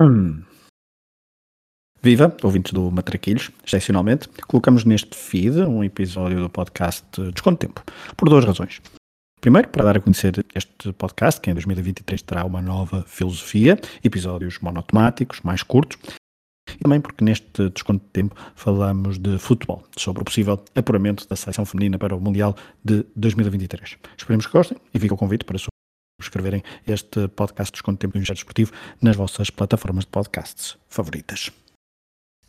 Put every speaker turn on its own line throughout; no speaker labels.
Hum. Viva, ouvintes do Matraquilhos, excepcionalmente, colocamos neste feed um episódio do podcast Desconto Tempo, por duas razões. Primeiro, para dar a conhecer este podcast, que em 2023 terá uma nova filosofia, episódios monotemáticos, mais curtos, e também porque neste desconto de tempo falamos de futebol, sobre o possível apuramento da seleção feminina para o Mundial de 2023. Esperemos que gostem e fica o convite para subscreverem este podcast Desconto de Tempo do Engenheiro Desportivo nas vossas plataformas de podcasts favoritas.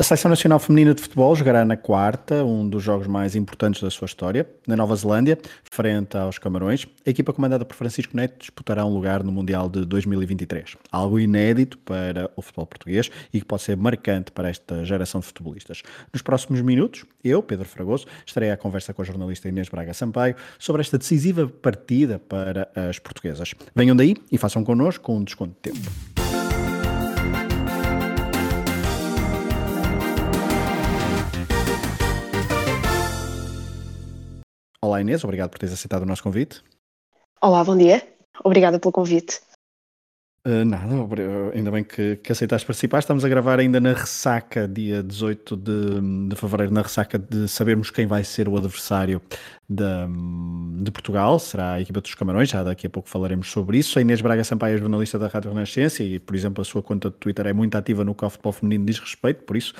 A Seleção Nacional Feminina de Futebol jogará na quarta, um dos jogos mais importantes da sua história, na Nova Zelândia, frente aos Camarões. A equipa comandada por Francisco Neto disputará um lugar no Mundial de 2023. Algo inédito para o futebol português e que pode ser marcante para esta geração de futebolistas. Nos próximos minutos, eu, Pedro Fragoso, estarei à conversa com a jornalista Inês Braga Sampaio sobre esta decisiva partida para as portuguesas. Venham daí e façam connosco um desconto de tempo. Olá Inês, obrigado por teres aceitado o nosso convite.
Olá, bom dia. Obrigada pelo convite.
Uh, nada, ainda bem que, que aceitaste participar. Estamos a gravar ainda na ressaca, dia 18 de, de fevereiro, na ressaca de sabermos quem vai ser o adversário de, de Portugal. Será a equipa dos Camarões, já daqui a pouco falaremos sobre isso. A Inês Braga Sampaio é jornalista da Rádio Renascença e, por exemplo, a sua conta de Twitter é muito ativa no que ao futebol feminino diz respeito, por isso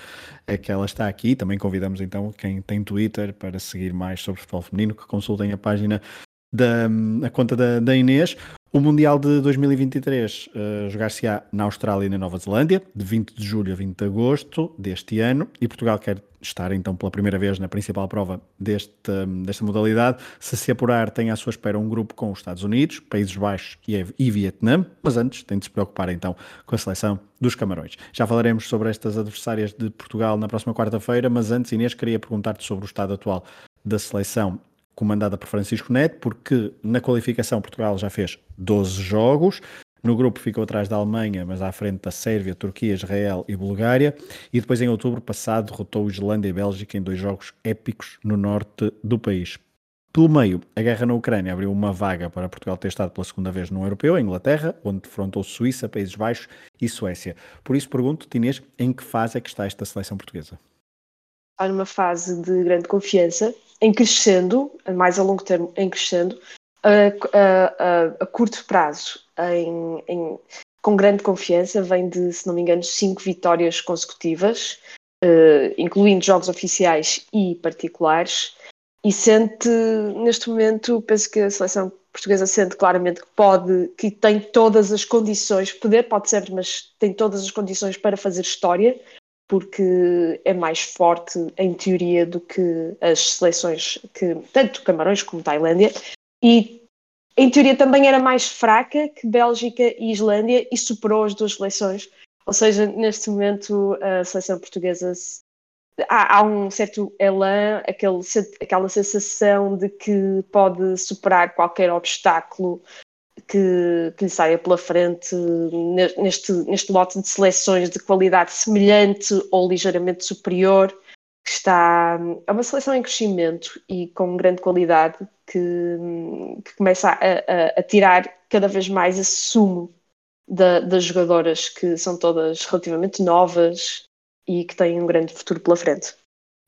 é que ela está aqui. Também convidamos então quem tem Twitter para seguir mais sobre futebol feminino, que consultem a página da a conta da, da Inês. O Mundial de 2023 uh, jogar-se-á na Austrália e na Nova Zelândia, de 20 de julho a 20 de agosto deste ano, e Portugal quer estar então pela primeira vez na principal prova deste, desta modalidade. Se se apurar, tem à sua espera um grupo com os Estados Unidos, Países Baixos e, e Vietnã, mas antes tem de se preocupar então com a seleção dos Camarões. Já falaremos sobre estas adversárias de Portugal na próxima quarta-feira, mas antes, Inês, queria perguntar-te sobre o estado atual da seleção comandada por Francisco Neto, porque na qualificação Portugal já fez 12 jogos, no grupo ficou atrás da Alemanha, mas à frente da Sérvia, Turquia, Israel e Bulgária. E depois, em outubro passado, derrotou Islândia e Bélgica em dois jogos épicos no norte do país. Pelo meio, a guerra na Ucrânia abriu uma vaga para Portugal ter estado pela segunda vez no europeu, em Inglaterra, onde defrontou Suíça, Países Baixos e Suécia. Por isso pergunto, Tinês, em que fase é que está esta seleção portuguesa?
Está numa fase de grande confiança, em crescendo, mais a longo termo, em crescendo, a, a, a, a curto prazo, em, em, com grande confiança, vem de, se não me engano, cinco vitórias consecutivas, uh, incluindo jogos oficiais e particulares, e sente, neste momento, penso que a seleção portuguesa sente claramente que pode, que tem todas as condições, poder pode ser, mas tem todas as condições para fazer história, porque é mais forte em teoria do que as seleções que tanto Camarões como Tailândia e em teoria também era mais fraca que Bélgica e Islândia e superou as duas seleções. Ou seja, neste momento a seleção portuguesa há, há um certo elan, aquele, aquela sensação de que pode superar qualquer obstáculo que, que lhe saia pela frente neste, neste lote de seleções de qualidade semelhante ou ligeiramente superior, que está. É uma seleção em crescimento e com grande qualidade que, que começa a, a, a tirar cada vez mais esse sumo da, das jogadoras que são todas relativamente novas e que têm um grande futuro pela frente.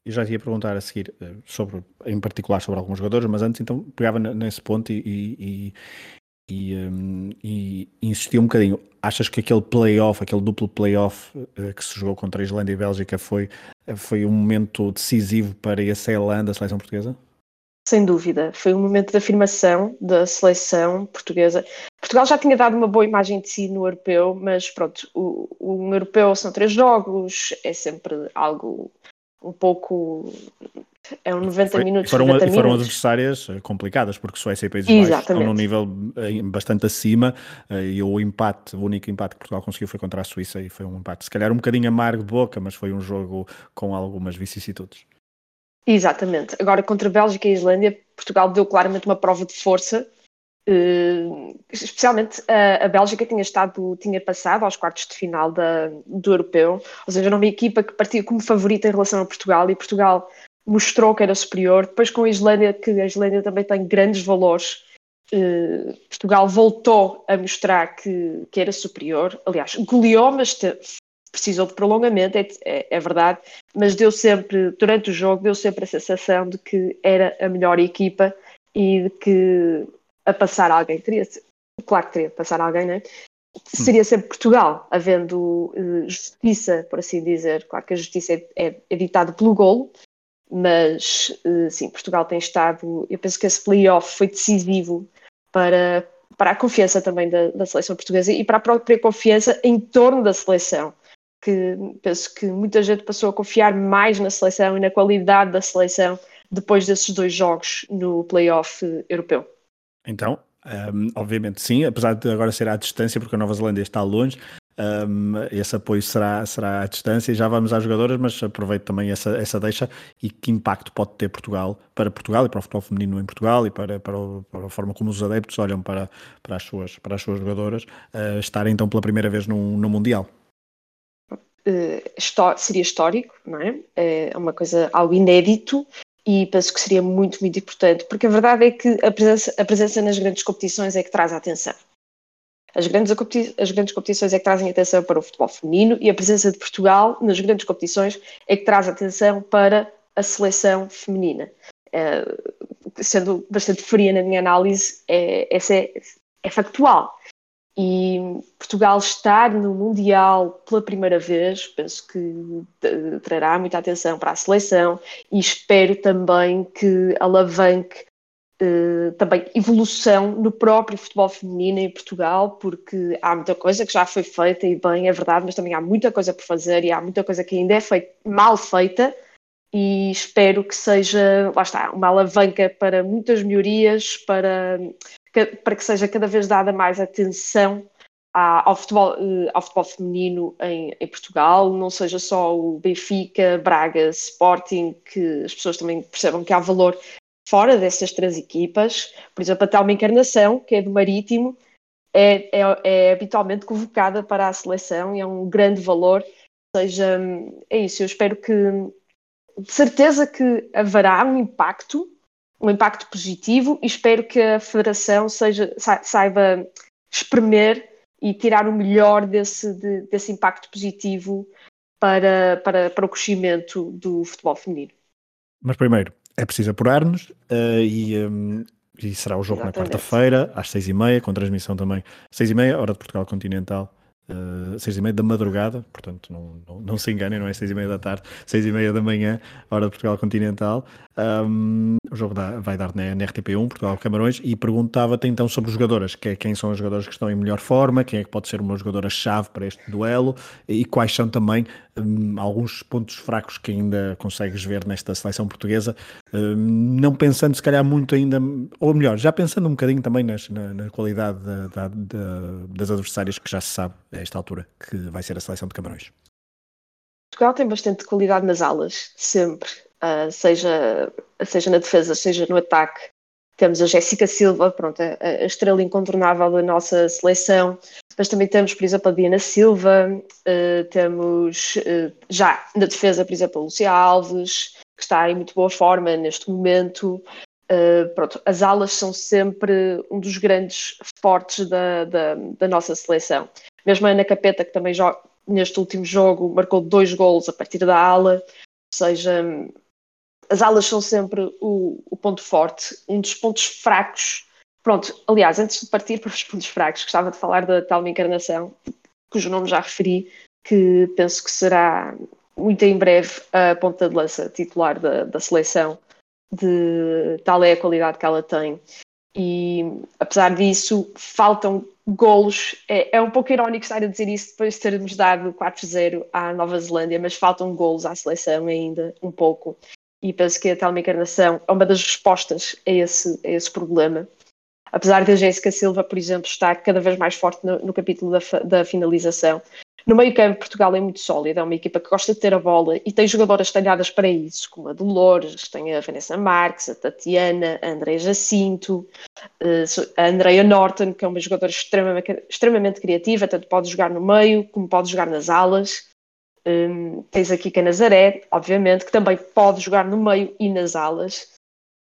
Eu já te ia perguntar a seguir eh, sobre, em particular sobre alguns jogadores, mas antes então pegava nesse ponto e, e, e, um, e um bocadinho. Achas que aquele playoff, aquele duplo playoff uh, que se jogou contra a Islândia e a Bélgica foi, foi um momento decisivo para esse elan da seleção portuguesa?
Sem dúvida, foi um momento de afirmação da seleção portuguesa. Portugal já tinha dado uma boa imagem de si no europeu, mas pronto, o, o europeu são três jogos, é sempre algo um pouco é um 90 Foi, minutos.
Foram,
90
foram adversárias eh, complicadas, porque Suécia e Países Exatamente. Baixos estão num nível eh, bastante acima eh, e o empate, o único empate que Portugal conseguiu foi contra a Suíça e foi um empate, se calhar um bocadinho amargo de boca, mas foi um jogo com algumas vicissitudes.
Exatamente. Agora, contra a Bélgica e a Islândia, Portugal deu claramente uma prova de força. Especialmente a, a, Bélgica tinha estado, tinha passado aos quartos de final da, do europeu, ou seja, era uma equipa que partia como favorita em relação a Portugal e Portugal mostrou que era superior. Depois com a Islândia, que a Islândia também tem grandes valores Uh, Portugal voltou a mostrar que, que era superior. Aliás, goleou, mas te, precisou de prolongamento, é, é, é, verdade, mas deu sempre, durante o jogo, deu sempre a sensação de que era a melhor equipa e de que a passar alguém teria, claro que teria de passar alguém, né? Seria sempre Portugal, havendo uh, justiça, por assim dizer. Claro que a justiça é, é, é ditada pelo golo, mas uh, sim, Portugal tem estado. Eu penso que esse playoff foi decisivo para, para a confiança também da, da seleção portuguesa e para a própria confiança em torno da seleção que penso que muita gente passou a confiar mais na seleção e na qualidade da seleção depois desses dois jogos no playoff europeu.
Então, um, obviamente sim, apesar de agora ser à distância, porque a Nova Zelândia está longe, um, esse apoio será, será à distância e já vamos às jogadoras, mas aproveito também essa, essa deixa e que impacto pode ter Portugal para Portugal e para o futebol feminino em Portugal e para, para, o, para a forma como os adeptos olham para, para, as, suas, para as suas jogadoras uh, estarem então pela primeira vez no, no Mundial
uh, seria histórico, não é? É uma coisa, algo inédito e penso que seria muito, muito importante, porque a verdade é que a presença, a presença nas grandes competições é que traz a atenção. As grandes, as grandes competições é que trazem atenção para o futebol feminino e a presença de Portugal nas grandes competições é que traz atenção para a seleção feminina. É, sendo bastante fria na minha análise, é, essa é, é factual. E Portugal estar no Mundial pela primeira vez, penso que trará muita atenção para a seleção e espero também que alavanque uh, também evolução no próprio futebol feminino em Portugal, porque há muita coisa que já foi feita e bem, é verdade, mas também há muita coisa por fazer e há muita coisa que ainda é feita, mal feita e espero que seja, lá está, uma alavanca para muitas melhorias, para para que seja cada vez dada mais atenção ao, futebol, eh, ao futebol feminino em, em, Portugal, não seja só o Benfica, Braga, Sporting, que as pessoas também percebam que há valor fora dessas três equipas. Por exemplo, a Telma Encarnação, que é do Marítimo, é, é, é, habitualmente convocada para a seleção e é um grande valor. Ou seja, é isso, eu espero que, de certeza que haverá um impacto um impacto positivo e espero que a Federação seja, saiba espremer e tirar o melhor desse, de, desse impacto positivo para, para, para o crescimento do futebol feminino.
Mas primeiro, é preciso apurar-nos uh, e, um, e, será o jogo Exatamente. na quarta-feira, às seis e meia, com transmissão também, seis e meia, hora de Portugal Continental, uh, seis e meia da madrugada, portanto não, não, não, se enganem, não é seis e meia da tarde, seis e meia da manhã, hora de Portugal Continental. Um, o jogo dá, vai dar na, na RTP1, Portugal Camarões, e perguntava-te então sobre os jogadoras, que é, quem são os jogadores que estão em melhor forma, quem é que pode ser uma jogadora-chave para este duelo, e quais são também um, alguns pontos fracos que ainda consegues ver nesta seleção portuguesa, um, não pensando se calhar muito ainda, ou melhor, já pensando um bocadinho também nas, na, na, qualidade da, da, da, das adversárias que já se sabe esta altura que vai ser a seleção de Camarões.
Portugal tem bastante qualidade nas alas, sempre uh, seja, seja na defesa, seja no ataque. Temos a Jéssica Silva, pronto, a, a, estrela incontornável da nossa seleção, mas também temos, por exemplo, a Diana Silva, uh, temos uh, já na defesa, por exemplo, a Lúcia Alves, que está em muito boa forma neste momento. Pronto, as alas são sempre um dos grandes fortes da, da, da nossa seleção. Mesmo a Ana Capeta, que também joga, neste último jogo marcou dois gols a partir da ala, ou seja, as alas são sempre o, o, ponto forte, um dos pontos fracos. Pronto, aliás, antes de partir para os pontos fracos, gostava de falar da tal encarnação, cujo nome já referi, que penso que será muito em breve a ponta de lança titular da, da seleção, de tal é a qualidade que ela tem. E apesar disso, faltam golos. É, é, um pouco irónico estar a dizer isso depois de termos dado 4-0 à Nova Zelândia, mas faltam golos à seleção ainda, um pouco e penso que a teleencarnação é uma das respostas a esse, a esse problema. Apesar de a Jéssica Silva, por exemplo, estar cada vez mais forte no, no capítulo da, da, finalização. No meio campo, Portugal é muito sólido, é uma equipa que gosta de ter a bola e tem jogadoras talhadas para isso, como a Dolores, tem a Vanessa Marques, a Tatiana, a Andréa Jacinto, eh, a Andrea Norton, que é uma jogadora extremamente, extremamente criativa, tanto pode jogar no meio como pode jogar nas alas. Um, tens aqui a Nazaré, obviamente, que também pode jogar no meio e nas alas.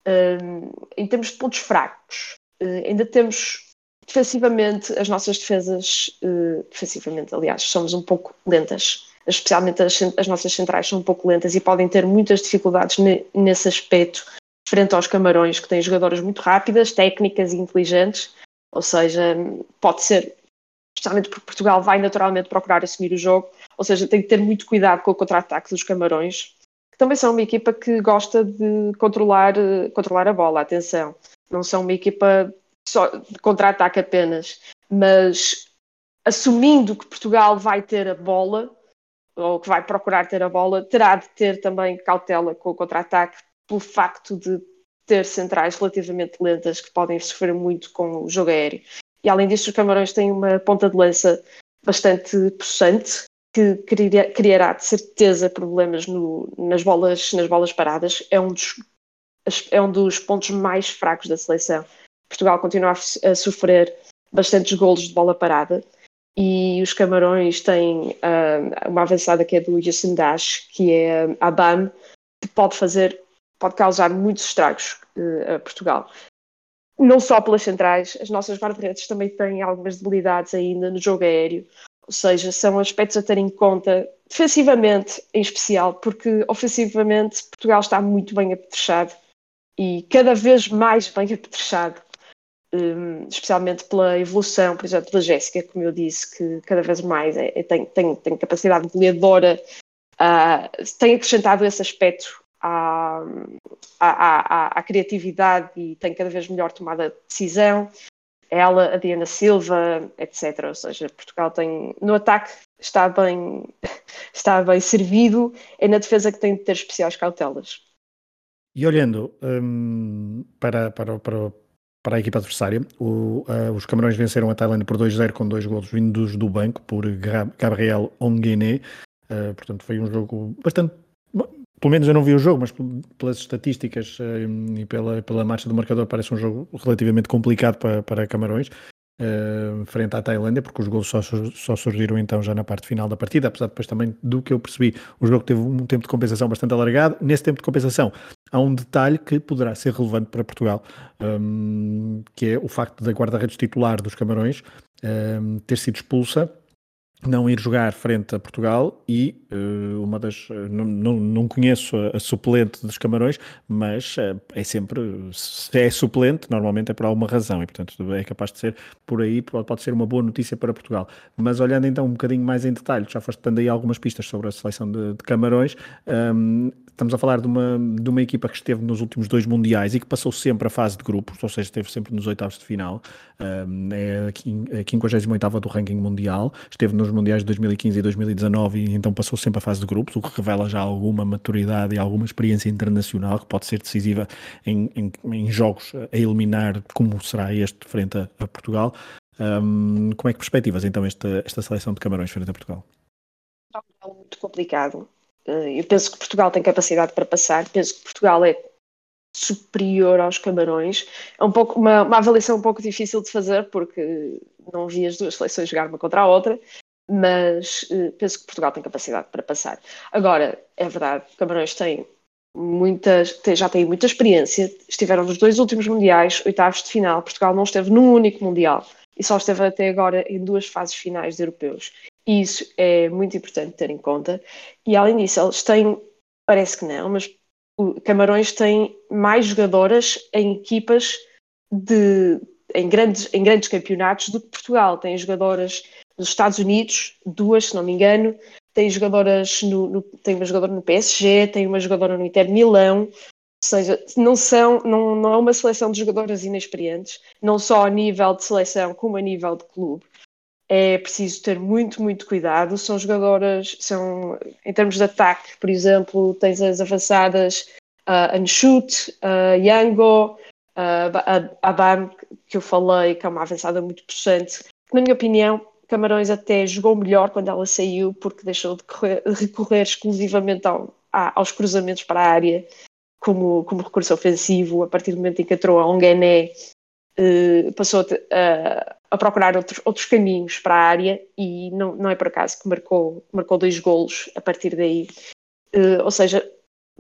Um, em termos de pontos fracos, uh, ainda temos defensivamente, as nossas defesas, uh, defensivamente, aliás, somos um pouco lentas. Especialmente as, as, nossas centrais são um pouco lentas e podem ter muitas dificuldades ne, nesse aspecto, frente aos camarões, que têm jogadoras muito rápidas, técnicas e inteligentes. Ou seja, pode ser, especialmente porque Portugal vai naturalmente procurar assumir o jogo, ou seja, tem que ter muito cuidado com o contra-ataque dos camarões, que também são uma equipa que gosta de controlar, eh, controlar a bola, atenção. Não são uma equipa só contra-ataque apenas, mas assumindo que Portugal vai ter a bola, ou que vai procurar ter a bola, terá de ter também cautela com o contra-ataque, pelo facto de ter centrais relativamente lentas que podem sofrer muito com o jogo aéreo. E além disso, os Camarões têm uma ponta de lança bastante possante, que criará de certeza problemas no, nas, bolas, nas bolas paradas. É um, dos, é um dos pontos mais fracos da seleção. Portugal continua a, sofrer bastantes golos de bola parada. E os Camarões têm uh, uma avançada que é do Yasin Dash, que é a BAM, que pode fazer, pode causar muitos estragos uh, a Portugal. Não só pelas centrais, as nossas guarda-redes também têm algumas debilidades ainda no jogo aéreo, ou seja, são aspectos a ter em conta, defensivamente em especial, porque ofensivamente Portugal está muito bem apetrechado e cada vez mais bem apetrechado um, especialmente pela evolução, por exemplo, da Jéssica, como eu disse, que cada vez mais é, é, tem, tem, tem capacidade goleadora, uh, tem acrescentado esse aspecto à, à, à, à, criatividade e tem cada vez melhor tomada de decisão. Ela, a Diana Silva, etc. Ou seja, Portugal tem no ataque está bem, está bem servido, é na defesa que tem de ter especiais cautelas.
E olhando um, para, para, para, para a equipa adversária. O, uh, os Camarões venceram a Tailândia por 2-0 com dois golos vindos do banco por Gabriel Onguené. Uh, portanto, foi um jogo bastante. Pelo menos eu não vi o jogo, mas pelas estatísticas uh, e pela, pela marcha do marcador, parece um jogo relativamente complicado para, para Camarões. Uh, frente à Tailândia, porque os gols só, só, surgiram então já na parte final da partida, apesar depois também do que eu percebi, o jogo teve um tempo de compensação bastante alargado. Nesse tempo de compensação, há um detalhe que poderá ser relevante para Portugal, um, que é o facto da guarda-redes titular dos Camarões um, ter sido expulsa não ir jogar frente a Portugal e uh, uma das não, não, não conheço a, a, suplente dos Camarões, mas uh, é sempre se é suplente, normalmente é por alguma razão e portanto é capaz de ser por aí, pode, pode ser uma boa notícia para Portugal. Mas olhando então um bocadinho mais em detalhe, já foste dando aí algumas pistas sobre a seleção de, de Camarões, um, estamos a falar de uma, de uma equipa que esteve nos últimos dois mundiais e que passou sempre a fase de grupos, ou seja, esteve sempre nos oitavos de final, um, é a 58 do ranking mundial, esteve nos mundiais de 2015 e 2019 e então passou sempre a fase de grupos, o que revela já alguma maturidade e alguma experiência internacional que pode ser decisiva em, em, em jogos a eliminar, como será este frente a, a Portugal. Um, como é que perspectivas então esta, esta seleção de Camarões frente a Portugal?
É muito complicado eu penso que Portugal tem capacidade para passar, penso que Portugal é superior aos Camarões. É um pouco uma, uma avaliação um pouco difícil de fazer porque não vi as duas seleções jogar uma contra a outra, mas uh, penso que Portugal tem capacidade para passar. Agora, é verdade, Camarões tem muitas, tem, já tem muita experiência, estiveram nos dois últimos mundiais, oitavos de final, Portugal não esteve num único mundial e só esteve até agora em duas fases finais de europeus. Isso é muito importante ter em conta. E além disso, eles têm, parece que não, mas Camarões tem mais jogadoras em equipas de, em, grandes, em grandes campeonatos do que Portugal. Tem jogadoras nos Estados Unidos, duas, se não me engano, tem jogadoras no, no, tem uma jogadora no PSG, tem uma jogadora no Inter Milão, ou seja, não são, não, não é uma seleção de jogadoras inexperientes, não só a nível de seleção como a nível de clube é preciso ter muito, muito cuidado. São jogadoras, são, em termos de ataque, por exemplo, tens as avançadas uh, Anshut, uh, Yango, uh, a Bam, que eu falei, que é uma avançada muito possante. Na minha opinião, Camarões até jogou melhor quando ela saiu, porque deixou de correr, recorrer exclusivamente ao, a, aos cruzamentos para a área como, como recurso ofensivo. A partir do momento em que entrou a Onguené, uh, passou a, a procurar outros, outros caminhos para a área e não, não é por acaso que marcou, marcou dois golos a partir daí. Uh, ou seja,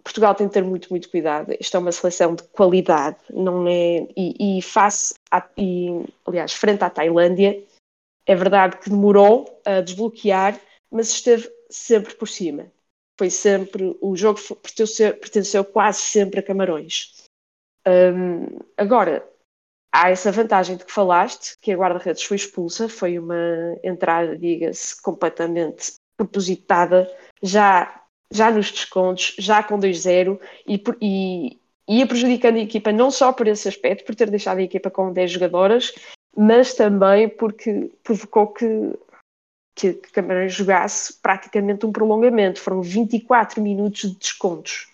Portugal tem de ter muito, muito cuidado. Isto é uma seleção de qualidade, não é? E, e face, a, e, aliás, frente à Tailândia, é verdade que demorou a desbloquear, mas esteve sempre por cima. Foi sempre, o jogo pertenceu, pertenceu quase sempre a Camarões. Um, agora, há essa vantagem de que falaste, que a guarda-redes foi expulsa, foi uma entrada, diga-se, completamente propositada, já, já nos descontos, já com 2-0, e, e ia prejudicando a equipa não só por esse aspecto, por ter deixado a equipa com 10 jogadoras, mas também porque provocou que, que, que Camarões jogasse praticamente um prolongamento. Foram 24 minutos de descontos.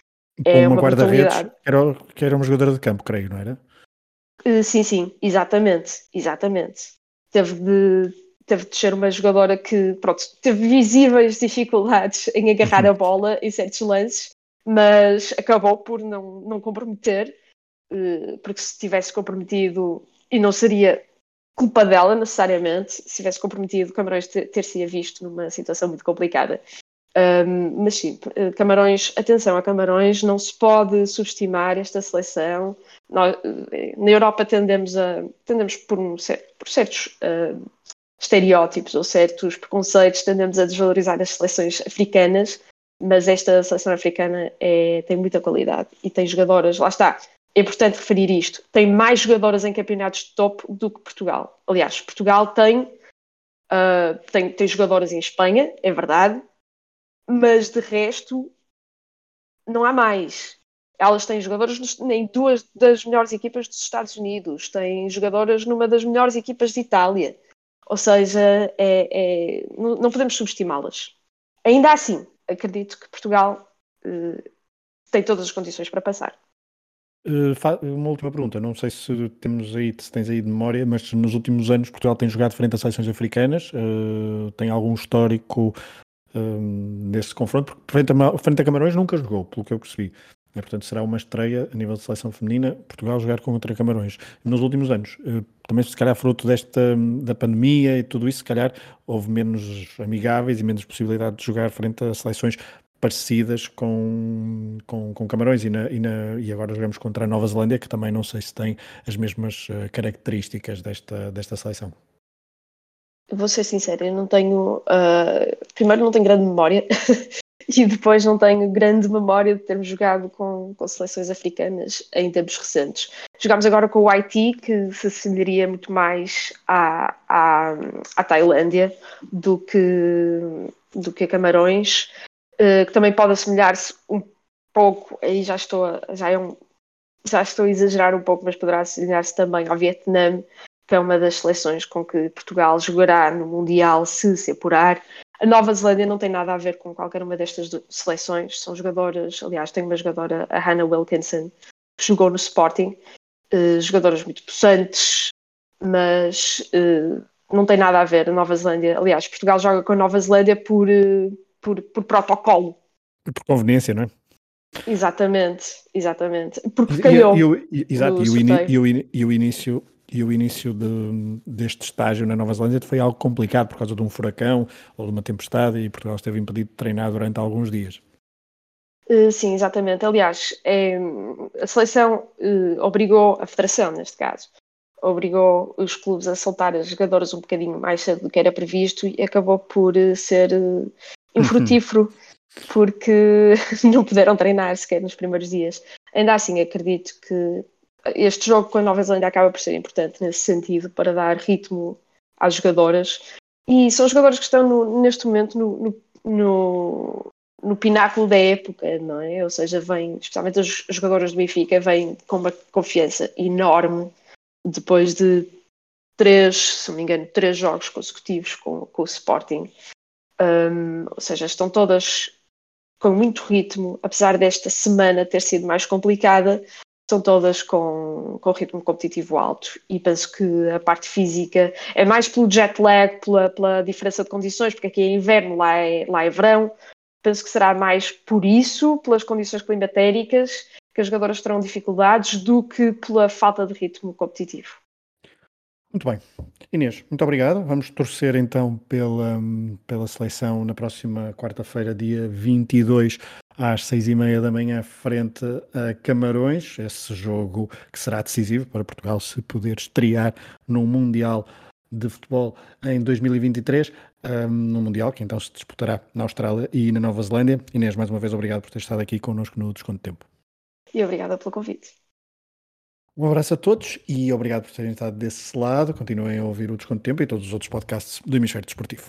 Com é uma, guarda-redes que era, que era uma jogadora de campo, creio, não era?
Uh, sim, sim, exatamente, exatamente. Teve de, teve de ser uma jogadora que, pronto, teve visíveis dificuldades em agarrar a bola em certos lances, mas acabou por não, não comprometer, uh, porque se tivesse comprometido, e não seria culpa dela necessariamente, se tivesse comprometido, Camarões ter-se visto numa situação muito complicada. Um, mas sim, eh, Camarões, atenção a Camarões, não se pode subestimar esta seleção. Nós, eh, na Europa tendemos a tendemos por, um, por certos uh, estereótipos ou certos preconceitos, tendemos a desvalorizar as seleções africanas, mas esta seleção africana é, tem muita qualidade e tem jogadoras, lá está, é importante referir isto, tem mais jogadoras em campeonatos de topo do que Portugal. Aliás, Portugal tem, uh, tem, tem jogadoras em Espanha, é verdade, mas de resto não há mais. Elas têm jogadoras em duas das melhores equipas dos Estados Unidos, têm jogadoras numa das melhores equipas de Itália. Ou seja, é, é, não podemos subestimá-las. Ainda assim, acredito que Portugal uh, tem todas as condições para passar.
Uh, uma última pergunta, não sei se temos aí, se tens aí de memória, mas nos últimos anos Portugal tem jogado frente a seleções africanas, uh, tem algum histórico um, nesse confronto, porque frente a, frente a Camarões nunca jogou, pelo que eu percebi. E, portanto, será uma estreia a nível de seleção feminina, Portugal jogar contra Camarões. Nos últimos anos, eh, também se calhar fruto desta da pandemia e tudo isso, se calhar houve menos amigáveis e menos possibilidade de jogar frente a seleções parecidas com, com, com Camarões e, na, e, na, e, agora jogamos contra a Nova Zelândia, que também não sei se tem as mesmas uh, características desta, desta seleção.
Vou ser sincera, eu não tenho. Uh, primeiro, não tenho grande memória e depois não tenho grande memória de termos jogado com, com seleções africanas em tempos recentes. Jogámos agora com o Haiti, que se assemelharia muito mais à, à, à Tailândia do que, do que a Camarões, uh, que também pode assemelhar-se um pouco, aí já estou, já, é um, já estou a exagerar um pouco, mas poderá assemelhar-se também ao Vietnã é uma das seleções com que Portugal jogará no Mundial se se apurar. A Nova Zelândia não tem nada a ver com qualquer uma destas seleções, são jogadoras, aliás, tem uma jogadora, a Hannah Wilkinson, que jogou no Sporting, uh, jogadoras muito possantes, mas uh, não tem nada a ver a Nova Zelândia. Aliás, Portugal joga com a Nova Zelândia por, uh, por, por protocolo.
Por conveniência, não é?
Exatamente, exatamente. Porque calhou.
E, e, e, exato, e o, e o início e o início de, deste estágio na Nova Zelândia foi algo complicado por causa de um furacão ou de uma tempestade e Portugal esteve impedido de treinar durante alguns dias.
Uh, sim, exatamente. Aliás, é, a seleção uh, obrigou, a federação neste caso, obrigou os clubes a soltar as jogadoras um bocadinho mais cedo do que era previsto e acabou por uh, ser infrutífero porque não puderam treinar sequer nos primeiros dias. Ainda assim, acredito que este jogo com a Nova Zelândia acaba por ser importante nesse sentido, para dar ritmo às jogadoras. E são jogadoras que estão no, neste momento no, no, no, pináculo da época, não é? Ou seja, vêm, especialmente as jogadoras do Benfica, vêm com uma confiança enorme depois de três, se não me engano, três jogos consecutivos com, com o Sporting. Um, ou seja, estão todas com muito ritmo, apesar desta semana ter sido mais complicada, são todas com, com ritmo competitivo alto e penso que a parte física é mais pelo jet lag, pela, pela diferença de condições, porque aqui é inverno, lá é, lá é verão. Penso que será mais por isso, pelas condições climatéricas, que as jogadoras terão dificuldades do que pela falta de ritmo competitivo.
Muito bem. Inês, muito obrigado. Vamos torcer então pela, pela seleção na próxima quarta-feira, dia 22, às seis e meia da manhã frente a Camarões, esse jogo que será decisivo para Portugal se poder estrear no Mundial de Futebol em 2023, um, no Mundial que então se disputará na Austrália e na Nova Zelândia. Inês, mais uma vez obrigado por ter estado aqui connosco no Desconto Tempo.
E obrigada pelo convite.
Um abraço a todos e obrigado por terem estado desse lado. Continuem a ouvir o Desconto Tempo e todos os outros podcasts do Hemisfério Desportivo.